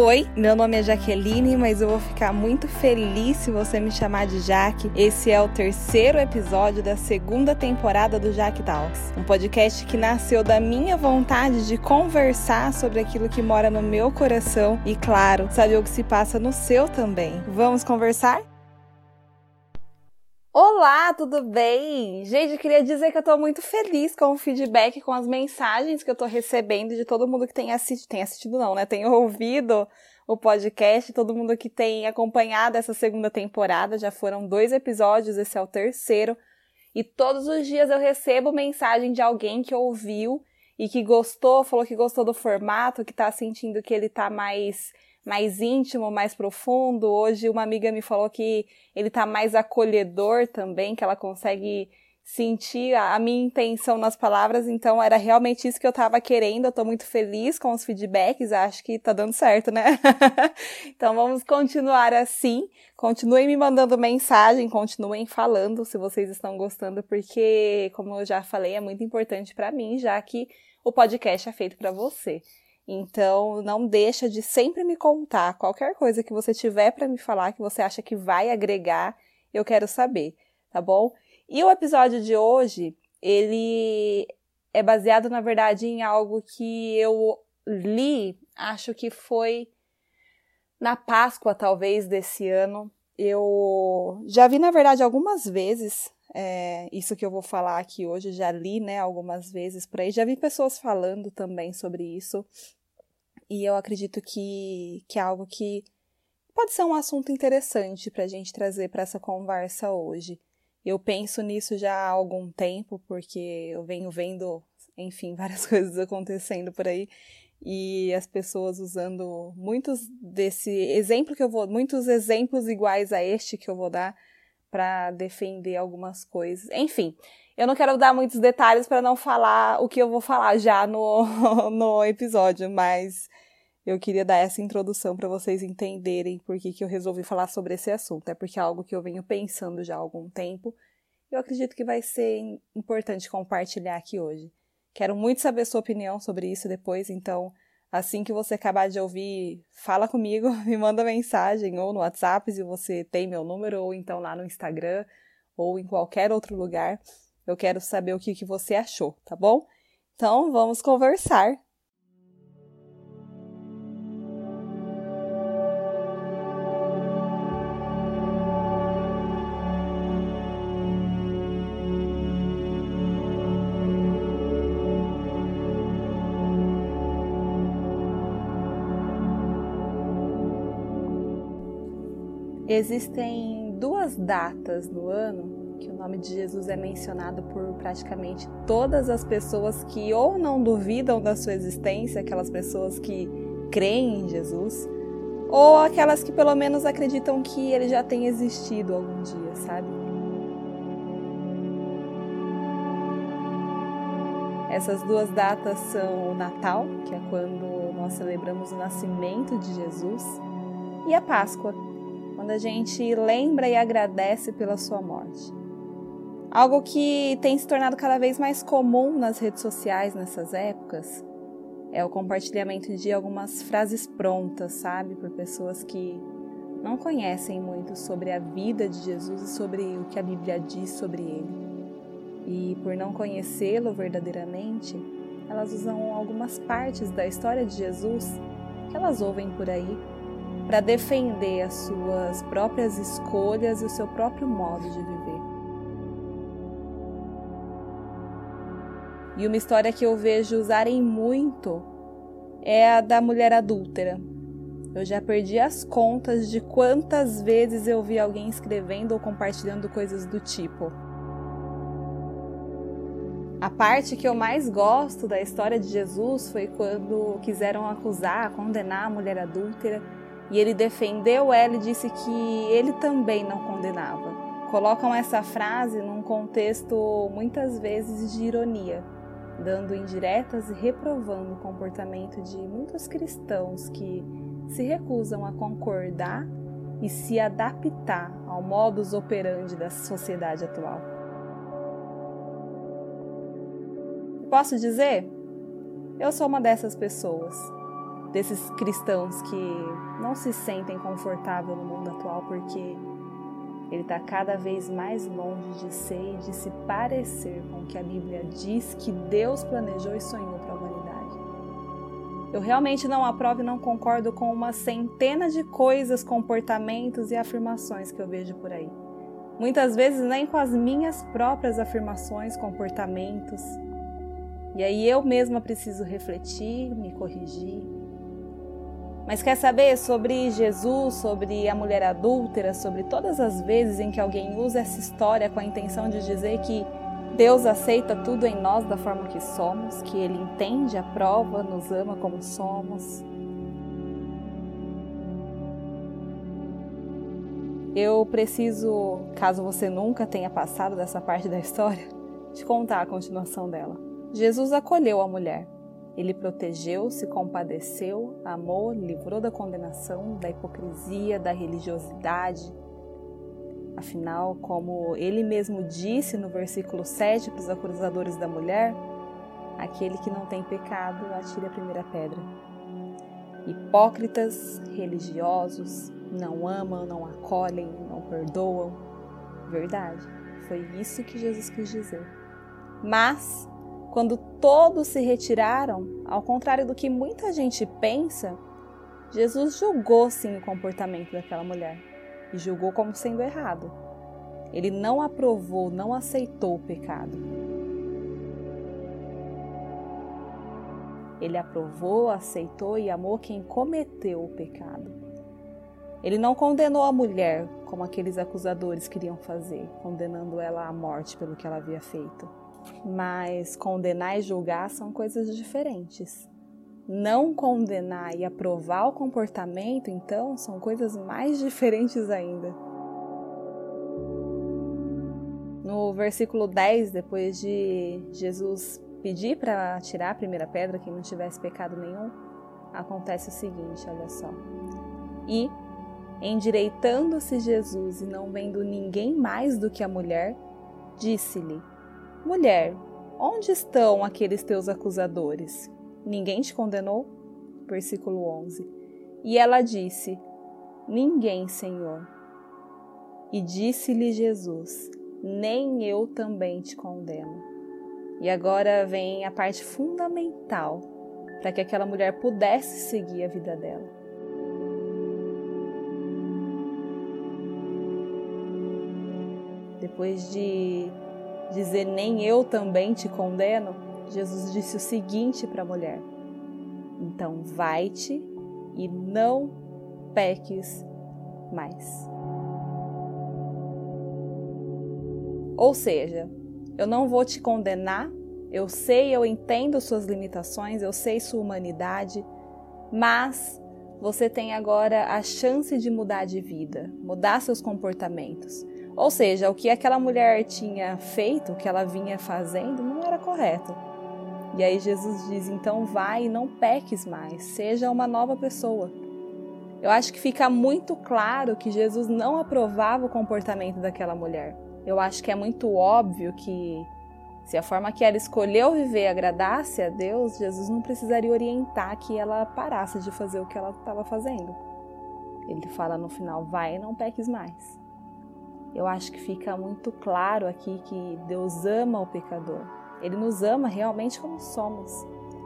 Oi, meu nome é Jaqueline, mas eu vou ficar muito feliz se você me chamar de Jaque. Esse é o terceiro episódio da segunda temporada do Jaque Talks, um podcast que nasceu da minha vontade de conversar sobre aquilo que mora no meu coração e, claro, saber o que se passa no seu também. Vamos conversar? Olá, tudo bem? Gente, queria dizer que eu tô muito feliz com o feedback, com as mensagens que eu tô recebendo de todo mundo que tem assistido, tem assistido não, né? Tem ouvido o podcast, todo mundo que tem acompanhado essa segunda temporada. Já foram dois episódios, esse é o terceiro. E todos os dias eu recebo mensagem de alguém que ouviu e que gostou, falou que gostou do formato, que tá sentindo que ele tá mais mais íntimo, mais profundo. Hoje uma amiga me falou que ele tá mais acolhedor também, que ela consegue sentir a, minha intenção nas palavras, então era realmente isso que eu tava querendo. Eu tô muito feliz com os feedbacks, acho que tá dando certo, né? então vamos continuar assim. Continuem me mandando mensagem, continuem falando se vocês estão gostando, porque como eu já falei, é muito importante para mim, já que o podcast é feito para você. Então, não deixa de sempre me contar qualquer coisa que você tiver para me falar que você acha que vai agregar, eu quero saber, tá bom? E o episódio de hoje, ele é baseado na verdade em algo que eu li, acho que foi na Páscoa talvez desse ano. Eu já vi na verdade algumas vezes é, isso que eu vou falar aqui hoje, já li, né, algumas vezes por aí, já vi pessoas falando também sobre isso. E eu acredito que, que é algo que pode ser um assunto interessante para a gente trazer para essa conversa hoje. Eu penso nisso já há algum tempo, porque eu venho vendo, enfim, várias coisas acontecendo por aí e as pessoas usando muitos desse exemplo que eu vou, muitos exemplos iguais a este que eu vou dar para defender algumas coisas. Enfim, eu não quero dar muitos detalhes para não falar o que eu vou falar já no, no episódio, mas eu queria dar essa introdução para vocês entenderem por que, que eu resolvi falar sobre esse assunto. É porque é algo que eu venho pensando já há algum tempo. Eu acredito que vai ser importante compartilhar aqui hoje. Quero muito saber sua opinião sobre isso depois, então assim que você acabar de ouvir, fala comigo, me manda mensagem ou no WhatsApp se você tem meu número, ou então lá no Instagram, ou em qualquer outro lugar. Eu quero saber o que, que você achou, tá bom? Então, vamos conversar. Existem duas datas no ano que o nome de Jesus é mencionado por praticamente todas as pessoas que ou não duvidam da sua existência, aquelas pessoas que creem em Jesus, ou aquelas que pelo menos acreditam que ele já tem existido algum dia, sabe? Essas duas datas são o Natal, que é quando nós celebramos o nascimento de Jesus, e a Páscoa, quando a gente lembra e agradece pela sua morte. Algo que tem se tornado cada vez mais comum nas redes sociais nessas épocas é o compartilhamento de algumas frases prontas, sabe, por pessoas que não conhecem muito sobre a vida de Jesus e sobre o que a Bíblia diz sobre ele. E por não conhecê-lo verdadeiramente, elas usam algumas partes da história de Jesus que elas ouvem por aí para defender as suas próprias escolhas e o seu próprio modo de viver. E uma história que eu vejo usarem muito é a da mulher adúltera. Eu já perdi as contas de quantas vezes eu vi alguém escrevendo ou compartilhando coisas do tipo. A parte que eu mais gosto da história de Jesus foi quando quiseram acusar, condenar a mulher adúltera e ele defendeu ela e disse que ele também não condenava. Colocam essa frase num contexto muitas vezes de ironia dando indiretas e reprovando o comportamento de muitos cristãos que se recusam a concordar e se adaptar ao modus operandi da sociedade atual. Posso dizer? Eu sou uma dessas pessoas. Desses cristãos que não se sentem confortáveis no mundo atual porque ele está cada vez mais longe de ser e de se parecer com o que a Bíblia diz que Deus planejou e sonhou para a humanidade. Eu realmente não aprovo e não concordo com uma centena de coisas, comportamentos e afirmações que eu vejo por aí. Muitas vezes nem com as minhas próprias afirmações, comportamentos. E aí eu mesma preciso refletir, me corrigir, mas quer saber sobre Jesus, sobre a mulher adúltera, sobre todas as vezes em que alguém usa essa história com a intenção de dizer que Deus aceita tudo em nós da forma que somos, que Ele entende, aprova, nos ama como somos. Eu preciso, caso você nunca tenha passado dessa parte da história, te contar a continuação dela. Jesus acolheu a mulher ele protegeu, se compadeceu, amou, livrou da condenação, da hipocrisia, da religiosidade. Afinal, como ele mesmo disse no versículo 7 para os acusadores da mulher, aquele que não tem pecado, atire a primeira pedra. Hipócritas, religiosos, não amam, não acolhem, não perdoam. Verdade, foi isso que Jesus quis dizer. Mas quando todos se retiraram, ao contrário do que muita gente pensa, Jesus julgou sim o comportamento daquela mulher e julgou como sendo errado. Ele não aprovou, não aceitou o pecado. Ele aprovou, aceitou e amou quem cometeu o pecado. Ele não condenou a mulher como aqueles acusadores queriam fazer, condenando ela à morte pelo que ela havia feito. Mas condenar e julgar são coisas diferentes. Não condenar e aprovar o comportamento, então, são coisas mais diferentes ainda. No versículo 10, depois de Jesus pedir para tirar a primeira pedra, quem não tivesse pecado nenhum, acontece o seguinte: olha só. E, endireitando-se Jesus e não vendo ninguém mais do que a mulher, disse-lhe: Mulher, onde estão aqueles teus acusadores? Ninguém te condenou? Versículo 11. E ela disse: Ninguém, Senhor. E disse-lhe Jesus: Nem eu também te condeno. E agora vem a parte fundamental para que aquela mulher pudesse seguir a vida dela. Depois de dizer nem eu também te condeno, Jesus disse o seguinte para a mulher: Então vai-te e não peques mais. Ou seja, eu não vou te condenar, eu sei, eu entendo suas limitações, eu sei sua humanidade, mas você tem agora a chance de mudar de vida, mudar seus comportamentos. Ou seja, o que aquela mulher tinha feito, o que ela vinha fazendo, não era correto. E aí Jesus diz: então vai e não peques mais, seja uma nova pessoa. Eu acho que fica muito claro que Jesus não aprovava o comportamento daquela mulher. Eu acho que é muito óbvio que, se a forma que ela escolheu viver agradasse a Deus, Jesus não precisaria orientar que ela parasse de fazer o que ela estava fazendo. Ele fala no final: vai e não peques mais eu acho que fica muito claro aqui que Deus ama o pecador. Ele nos ama realmente como somos.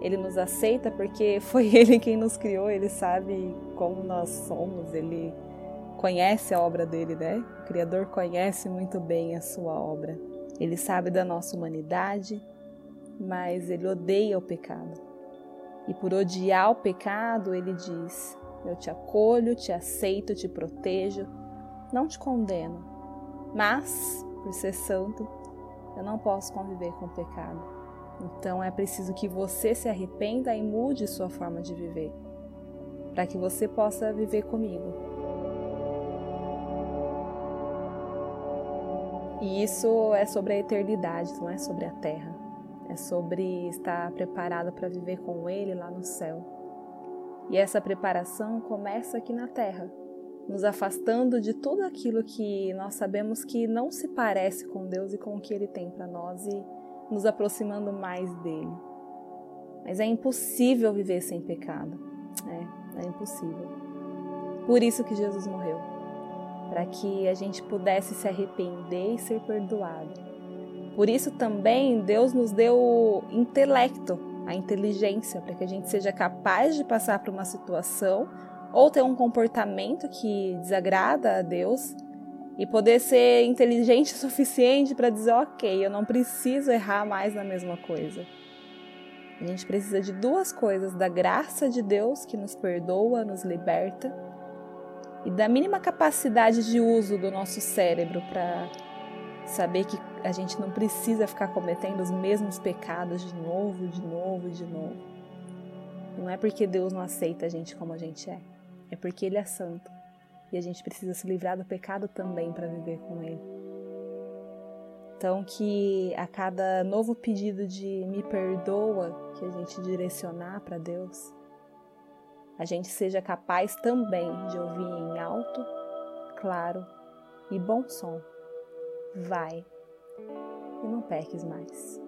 Ele nos aceita porque foi Ele quem nos criou, Ele sabe como nós somos, Ele conhece a obra dele, né? O Criador conhece muito bem a sua obra. Ele sabe da nossa humanidade, mas Ele odeia o pecado. E por odiar o pecado, Ele diz: Eu te acolho, te aceito, te protejo, não te condeno, mas, por ser santo, eu não posso conviver com o pecado. Então é preciso que você se arrependa e mude sua forma de viver, para que você possa viver comigo. E isso é sobre a eternidade, não é sobre a terra. É sobre estar preparado para viver com Ele lá no céu. E essa preparação começa aqui na terra, nos afastando de tudo aquilo que nós sabemos que não se parece com Deus e com o que Ele tem para nós e nos aproximando mais dele. Mas é impossível viver sem pecado. É, é impossível. Por isso que Jesus morreu para que a gente pudesse se arrepender e ser perdoado. Por isso também Deus nos deu o intelecto, a inteligência, para que a gente seja capaz de passar por uma situação ou ter um comportamento que desagrada a Deus e poder ser inteligente o suficiente para dizer, ok, eu não preciso errar mais na mesma coisa. A gente precisa de duas coisas: da graça de Deus que nos perdoa, nos liberta, e da mínima capacidade de uso do nosso cérebro para saber que a gente não precisa ficar cometendo os mesmos pecados de novo, de novo, de novo. Não é porque Deus não aceita a gente como a gente é, é porque Ele é santo e a gente precisa se livrar do pecado também para viver com Ele. Então, que a cada novo pedido de me perdoa que a gente direcionar para Deus, a gente seja capaz também de ouvir em alto, claro e bom som. Vai e não peques mais.